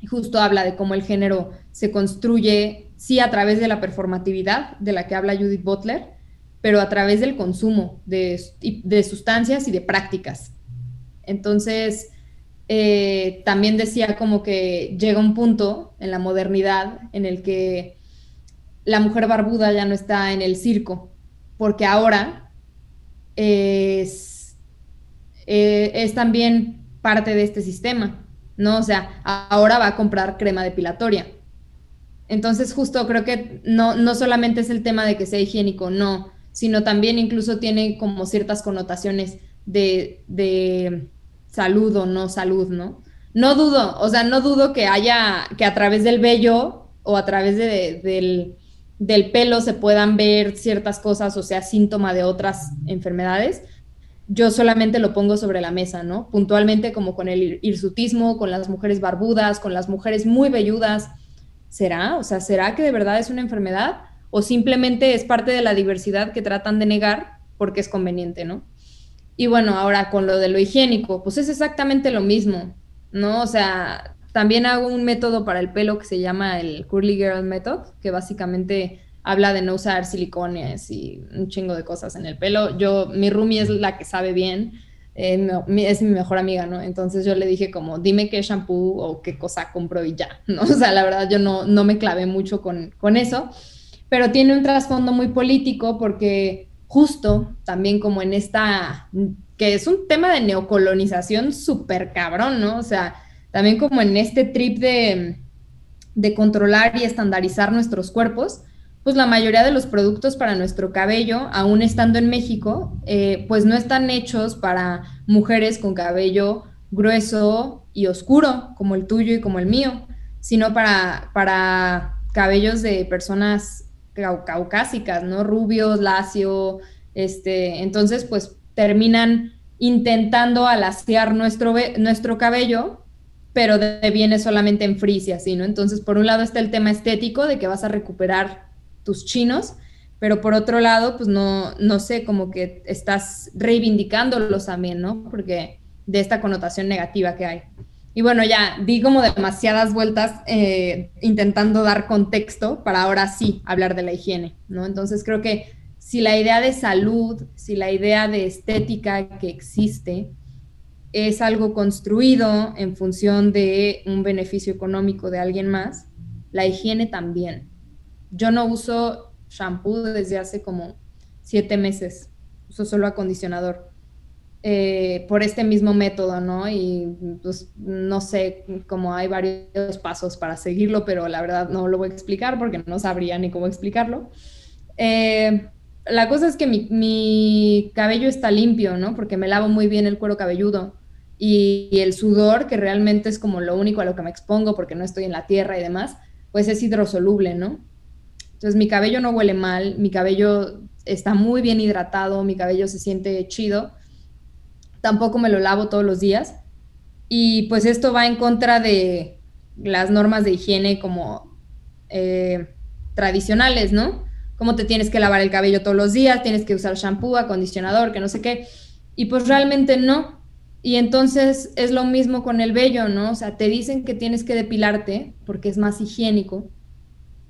y justo habla de cómo el género se construye, sí, a través de la performatividad de la que habla Judith Butler, pero a través del consumo de, de sustancias y de prácticas. Entonces, eh, también decía como que llega un punto en la modernidad en el que la mujer barbuda ya no está en el circo, porque ahora es, eh, es también parte de este sistema, ¿no? O sea, ahora va a comprar crema depilatoria. Entonces, justo creo que no, no solamente es el tema de que sea higiénico, no, sino también incluso tiene como ciertas connotaciones de, de salud o no salud, ¿no? No dudo, o sea, no dudo que haya, que a través del vello o a través del, del pelo se puedan ver ciertas cosas, o sea, síntoma de otras enfermedades. Yo solamente lo pongo sobre la mesa, ¿no? Puntualmente como con el hirsutismo, con las mujeres barbudas, con las mujeres muy velludas. ¿Será? O sea, ¿será que de verdad es una enfermedad? ¿O simplemente es parte de la diversidad que tratan de negar porque es conveniente, ¿no? Y bueno, ahora con lo de lo higiénico, pues es exactamente lo mismo, ¿no? O sea, también hago un método para el pelo que se llama el Curly Girl Method, que básicamente habla de no usar silicones y un chingo de cosas en el pelo. Yo, mi roomie es la que sabe bien, eh, es mi mejor amiga, ¿no? Entonces yo le dije como, dime qué shampoo o qué cosa compro y ya, *laughs* ¿no? O sea, la verdad yo no, no me clavé mucho con, con eso, pero tiene un trasfondo muy político porque justo también como en esta, que es un tema de neocolonización súper cabrón, ¿no? O sea, también como en este trip de, de controlar y estandarizar nuestros cuerpos, pues la mayoría de los productos para nuestro cabello, aún estando en México, eh, pues no están hechos para mujeres con cabello grueso y oscuro, como el tuyo y como el mío, sino para, para cabellos de personas caucásicas, ¿no? Rubios, lacio, este, entonces pues terminan intentando alaciar nuestro, nuestro cabello, pero viene solamente en frizz y ¿no? Entonces, por un lado está el tema estético de que vas a recuperar tus chinos, pero por otro lado, pues no, no sé, como que estás reivindicándolos también, ¿no? Porque de esta connotación negativa que hay. Y bueno, ya di como demasiadas vueltas eh, intentando dar contexto para ahora sí hablar de la higiene, ¿no? Entonces creo que si la idea de salud, si la idea de estética que existe es algo construido en función de un beneficio económico de alguien más, la higiene también. Yo no uso shampoo desde hace como siete meses, uso solo acondicionador eh, por este mismo método, ¿no? Y pues no sé cómo hay varios pasos para seguirlo, pero la verdad no lo voy a explicar porque no sabría ni cómo explicarlo. Eh, la cosa es que mi, cabello está limpio, ¿no? Porque me lavo muy bien el cuero cabelludo y, y, el sudor, que realmente es como lo único a lo que me expongo porque no estoy en la tierra y demás, pues es hidrosoluble, ¿no? Entonces mi cabello no huele mal, mi cabello está muy bien hidratado, mi cabello se siente chido tampoco me lo lavo todos los días. Y pues esto va en contra de las normas de higiene como eh, tradicionales, ¿no? Como te tienes que lavar el cabello todos los días, tienes que usar shampoo, acondicionador, que no sé qué. Y pues realmente no. Y entonces es lo mismo con el vello, ¿no? O sea, te dicen que tienes que depilarte porque es más higiénico,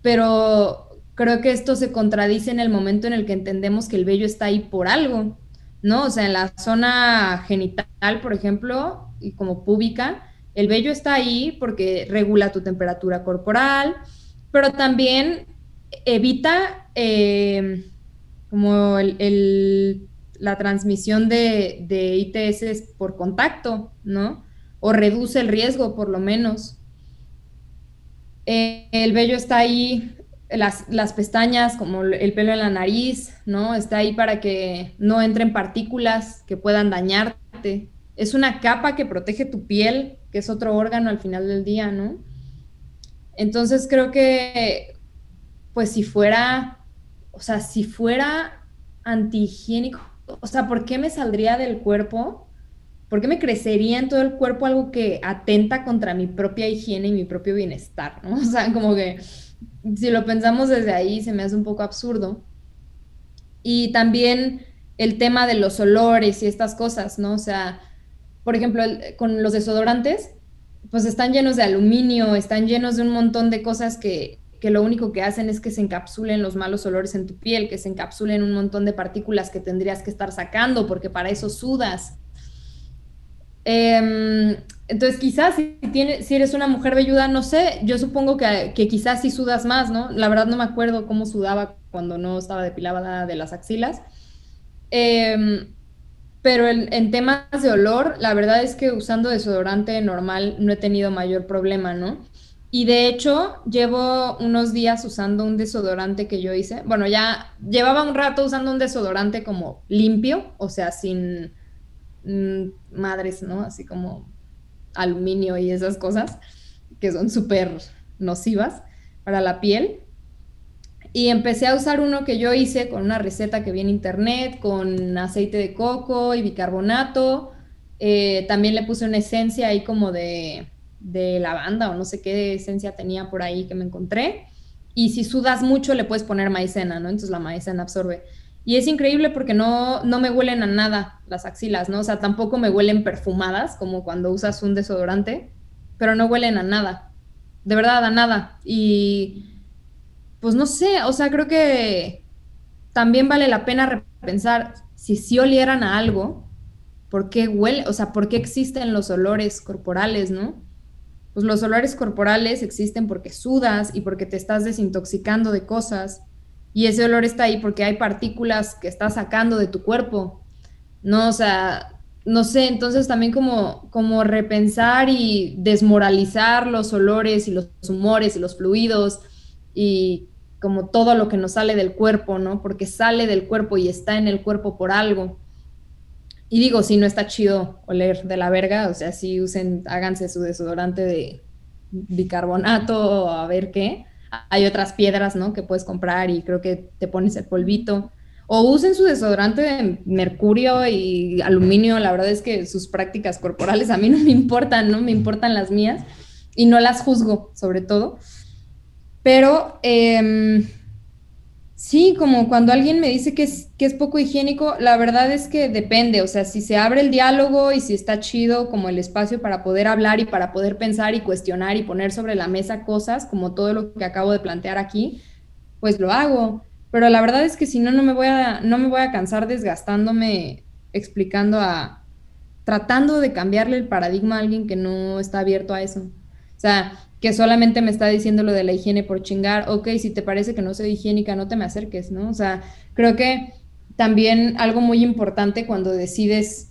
pero creo que esto se contradice en el momento en el que entendemos que el vello está ahí por algo. ¿No? O sea, en la zona genital, por ejemplo, y como púbica, el vello está ahí porque regula tu temperatura corporal, pero también evita eh, como la transmisión de, de, ITS por contacto, ¿no? O reduce el riesgo, por lo menos. Eh, el vello está ahí las, pestañas, como el pelo en la nariz, ¿no? Está ahí para que no entren partículas que puedan dañarte. Es una capa que protege tu piel, que es otro órgano al final del día, ¿no? Entonces creo que, pues si fuera, o sea, si fuera antihigiénico, o sea, ¿por qué me saldría del cuerpo ¿por qué me crecería en todo el cuerpo algo que atenta contra mi propia higiene y mi propio bienestar? ¿no? *laughs* O sea, como que si lo pensamos desde ahí se me hace un poco absurdo. Y también el tema de los olores y estas cosas, ¿no? O sea, por ejemplo, con los desodorantes, pues están llenos de aluminio, están llenos de un montón de cosas que, que lo único que hacen es que se encapsulen los malos olores en tu piel, que se encapsulen un montón de partículas que tendrías que estar sacando, porque para eso sudas. Em, entonces, quizás si, si eres una mujer velluda, no sé, yo supongo que, quizás sí sudas más, ¿no? La verdad no me acuerdo cómo sudaba cuando no estaba depilada de las axilas. Em, pero en, temas de olor, la verdad es que usando desodorante normal no he tenido mayor problema, ¿no? Y de hecho, llevo unos días usando un desodorante que yo hice. Bueno, ya llevaba un rato usando un desodorante como limpio, o sea, sin mm, madres, ¿no? Así como aluminio y esas cosas que son súper nocivas para la piel. Y empecé a usar uno que yo hice con una receta que vi en internet, con aceite de coco y bicarbonato. Eh, también le puse una esencia ahí como de de lavanda o no sé qué esencia tenía por ahí que me encontré. Y si sudas mucho le puedes poner maicena, ¿no? Entonces la maicena absorbe. Y es increíble porque no, no me huelen a nada las axilas, ¿no? O sea, tampoco me huelen perfumadas como cuando usas un desodorante, pero no huelen a nada. De verdad, a nada. Y pues no sé, o sea, creo que también vale la pena repensar si sí olieran a algo, ¿por qué huele? O sea, ¿por qué existen los olores corporales, no? pues los olores corporales existen porque sudas y porque te estás desintoxicando de cosas. Y ese olor está ahí porque hay partículas que estás sacando de tu cuerpo. No, o sea, no sé, entonces también como, como repensar y desmoralizar los olores y los humores y los fluidos y como todo lo que nos sale del cuerpo, ¿no? Porque sale del cuerpo y está en el cuerpo por algo. Y digo, si no está chido oler de la verga, o sea, si usen, háganse su desodorante de bicarbonato o a ver qué. Hay otras piedras, ¿no? Que puedes comprar y creo que te pones el polvito. O usen su desodorante de mercurio y aluminio. La verdad es que sus prácticas corporales a mí *laughs* no me importan, ¿no? Me importan las mías y no las juzgo, sobre todo. Pero eh, Sí, como cuando alguien me dice que es, que es poco higiénico, la verdad es que depende, o sea, si se abre el diálogo y si está chido como el espacio para poder hablar y para poder pensar y cuestionar y poner sobre la mesa cosas, como todo lo que acabo de plantear aquí, pues lo hago. Pero la verdad es que si no, no me voy a, no me voy a cansar desgastándome explicando a, tratando de cambiarle el paradigma a alguien que no está abierto a eso. O sea, que solamente me está diciendo lo de la higiene por chingar, ok, si te parece que no soy higiénica, no te me acerques, ¿no? O sea, creo que también algo muy importante cuando decides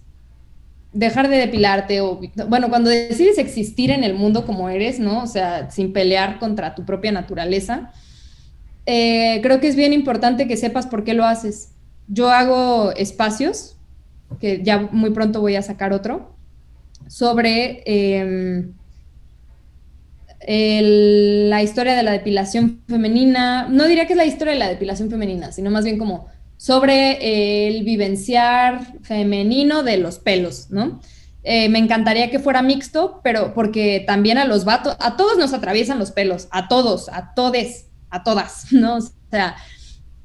dejar de depilarte o, bueno, cuando decides existir en el mundo como eres, ¿no? O sea, sin pelear contra tu propia naturaleza, eh, creo que es bien importante que sepas por qué lo haces. Yo hago espacios, que ya muy pronto voy a sacar otro, sobre... La historia de la depilación femenina, no diría que es la historia de la depilación femenina, sino más bien como sobre el vivenciar femenino de los pelos, ¿no? Eh, me encantaría que fuera mixto, pero porque también a los vatos, a todos nos atraviesan los pelos, a todos, a todes, a todas, *laughs* ¿no? O sea,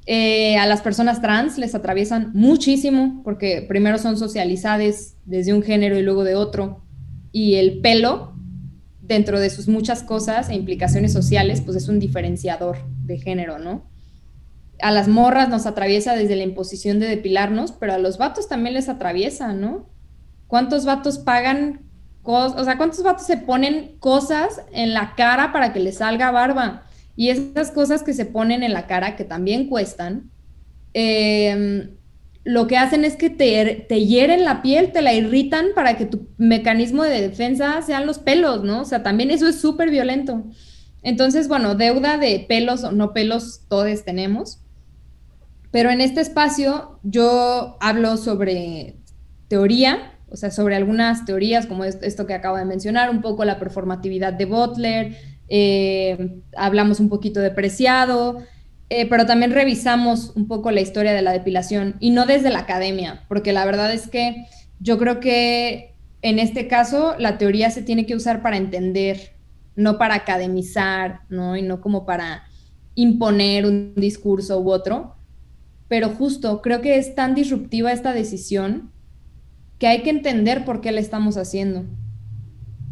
eh, a las personas trans les atraviesan muchísimo, porque primero son socializadas desde un género y luego de otro, y el pelo dentro de sus muchas cosas e implicaciones sociales, pues es un diferenciador de género, ¿no? A las morras nos atraviesa desde la imposición de depilarnos, pero a los vatos también les atraviesa, ¿no? ¿Cuántos vatos pagan o sea, cuántos vatos se ponen cosas en la cara para que les salga barba? Y esas cosas que se ponen en la cara, que también cuestan, eh, lo que hacen es que te, te, hieren la piel, te la irritan para que tu mecanismo de defensa sean los pelos, ¿no? O sea, también eso es súper violento. Entonces, bueno, deuda de pelos o no pelos todos tenemos. Pero en este espacio yo hablo sobre teoría, o sea, sobre algunas teorías como esto que acabo de mencionar, un poco la performatividad de Butler, eh, hablamos un poquito de preciado, eh, pero también revisamos un poco la historia de la depilación y no desde la academia, porque la verdad es que yo creo que en este caso la teoría se tiene que usar para entender, no para academizar, ¿no? Y no como para imponer un discurso u otro. Pero justo creo que es tan disruptiva esta decisión que hay que entender por qué la estamos haciendo.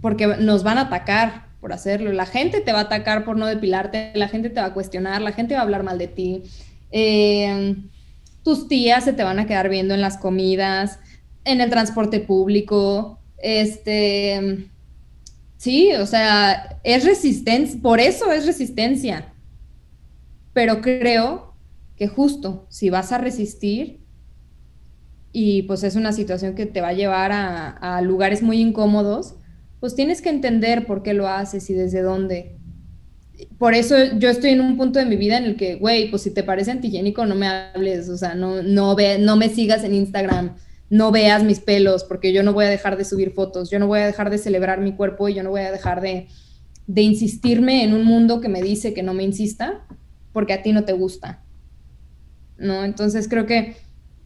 Porque nos van a atacar por hacerlo. La gente te va a atacar por no depilarte, la gente te va a cuestionar, la gente va a hablar mal de ti. Eh, tus tías se te van a quedar viendo en las comidas, en el transporte público. Este, sí, o sea, es resistencia, por eso es resistencia. Pero creo que justo si vas a resistir, y pues es una situación que te va a llevar a, a lugares muy incómodos, pues tienes que entender por qué lo haces y desde dónde. Por eso yo estoy en un punto de mi vida en el que, güey, pues si te parece antigénico, no me hables, o sea, no, no, ve, no me sigas en Instagram, no veas mis pelos, porque yo no voy a dejar de subir fotos, yo no voy a dejar de celebrar mi cuerpo y yo no voy a dejar de, de insistirme en un mundo que me dice que no me insista, porque a ti no te gusta. ¿No? Entonces creo que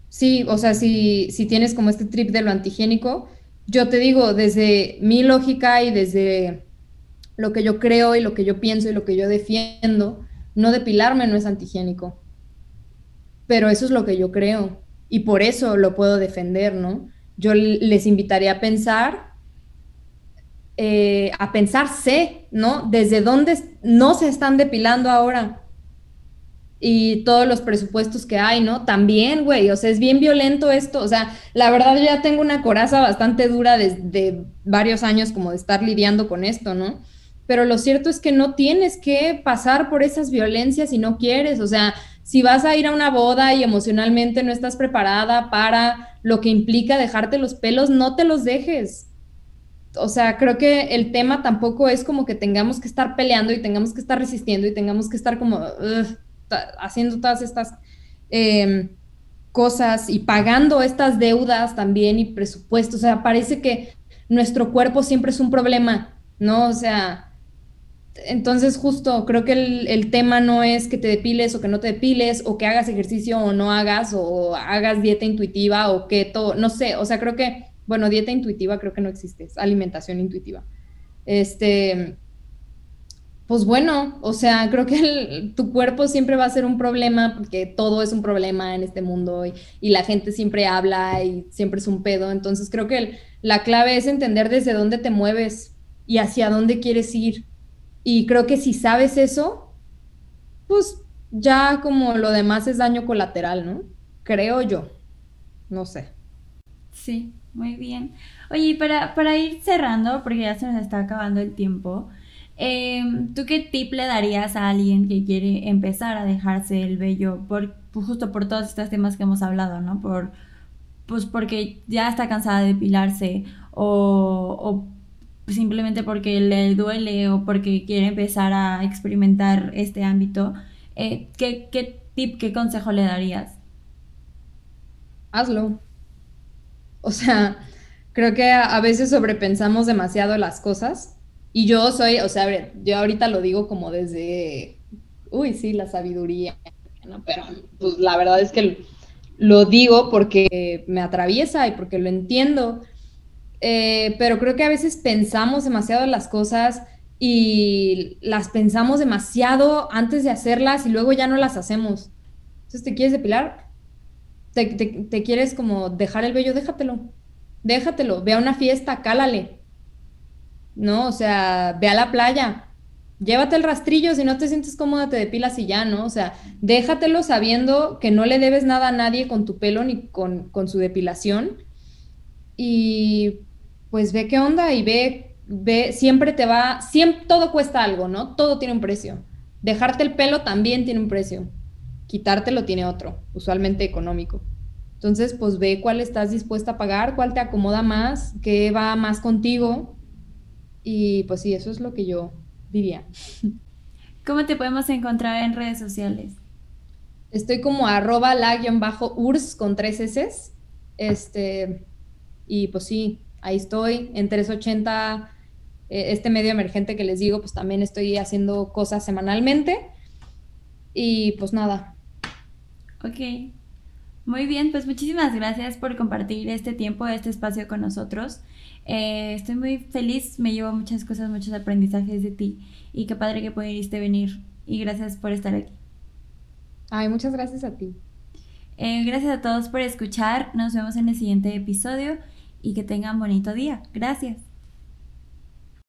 sí, o sea, si, si tienes como este trip de lo antigénico, yo te digo, desde mi lógica y desde lo que yo creo y lo que yo pienso y lo que yo defiendo, no depilarme no es antigénico. Pero eso es lo que yo creo y por eso lo puedo defender, ¿no? Yo les invitaría a pensar, eh, a pensarse, ¿no? Desde dónde no se están depilando ahora y todos los presupuestos que hay, ¿no? También, güey, o sea, es bien violento esto, o sea, la verdad yo ya tengo una coraza bastante dura desde varios años como de estar lidiando con esto, ¿no? pero lo cierto es que no tienes que pasar por esas violencias si no quieres, o sea, si vas a ir a una boda y emocionalmente no estás preparada para lo que implica dejarte los pelos, no te los dejes. O sea, creo que el tema tampoco es como que tengamos que estar peleando y tengamos que estar resistiendo y tengamos que estar como haciendo todas estas em, cosas y pagando estas deudas también y presupuestos. O sea, parece que nuestro cuerpo siempre es un problema, ¿no? O sea, entonces, justo creo que el, tema no es que te depiles o que no te depiles, o que hagas ejercicio o no hagas, o hagas dieta intuitiva o todo, no sé, o sea, creo que, bueno, dieta intuitiva creo que no existe, es alimentación intuitiva. Este, pues bueno, o sea, creo que tu cuerpo siempre va a ser un problema porque todo es un problema en este mundo y, y, la gente siempre habla y siempre es un pedo. Entonces creo que la clave es entender desde dónde te mueves y hacia dónde quieres ir. Y creo que si sabes eso, pues ya como lo demás es daño colateral, ¿no? Creo yo. No sé. Sí, muy bien. Oye, para, para ir cerrando, porque ya se nos está acabando el tiempo, em, ¿tú qué tip le darías a alguien que quiere empezar a dejarse el vello por, pues, justo por todos estos temas que hemos hablado, ¿no? Por, pues porque ya está cansada de depilarse o, o simplemente porque le duele o porque quiere empezar a experimentar este ámbito, eh, ¿qué, ¿qué, tip, qué consejo le darías? Hazlo. O sea, creo que a, veces sobrepensamos demasiado las cosas y yo soy, o sea, yo ahorita lo digo como desde, uy, sí, la sabiduría, ¿no? pero pues la verdad es que lo digo porque me atraviesa y porque lo entiendo eh, pero creo que a veces pensamos demasiado las cosas y las pensamos demasiado antes de hacerlas y luego ya no las hacemos. Entonces, ¿te quieres depilar? ¿Te, te, quieres como dejar el vello? Déjatelo. Déjatelo. Ve a una fiesta, cálale. ¿No? O sea, ve a la playa. Llévate el rastrillo, si no te sientes cómoda, te depilas y ya, ¿no? O sea, déjatelo sabiendo que no le debes nada a nadie con tu pelo ni con, con su depilación. Y pues ve qué onda y ve, ve, siempre te va, siempre, todo cuesta algo, ¿no? Todo tiene un precio. Dejarte el pelo también tiene un precio. Quitártelo tiene otro, usualmente económico. Entonces, pues ve cuál estás dispuesta a pagar, cuál te acomoda más, qué va más contigo. Y pues sí, eso es lo que yo diría. ¿Cómo te podemos encontrar en redes sociales? Estoy como arroba la-urs con tres S. Este, y pues sí, ahí estoy en 380, eh, este medio emergente que les digo, pues también estoy haciendo cosas semanalmente. Y pues nada. Ok. Muy bien, pues muchísimas gracias por compartir este tiempo, este espacio con nosotros. Eh, estoy muy feliz, me llevo muchas cosas, muchos aprendizajes de ti y qué padre que pudiste venir y gracias por estar aquí. Ay, muchas gracias a ti. Eh, gracias a todos por escuchar, nos vemos en el siguiente episodio y que tengan bonito día. Gracias.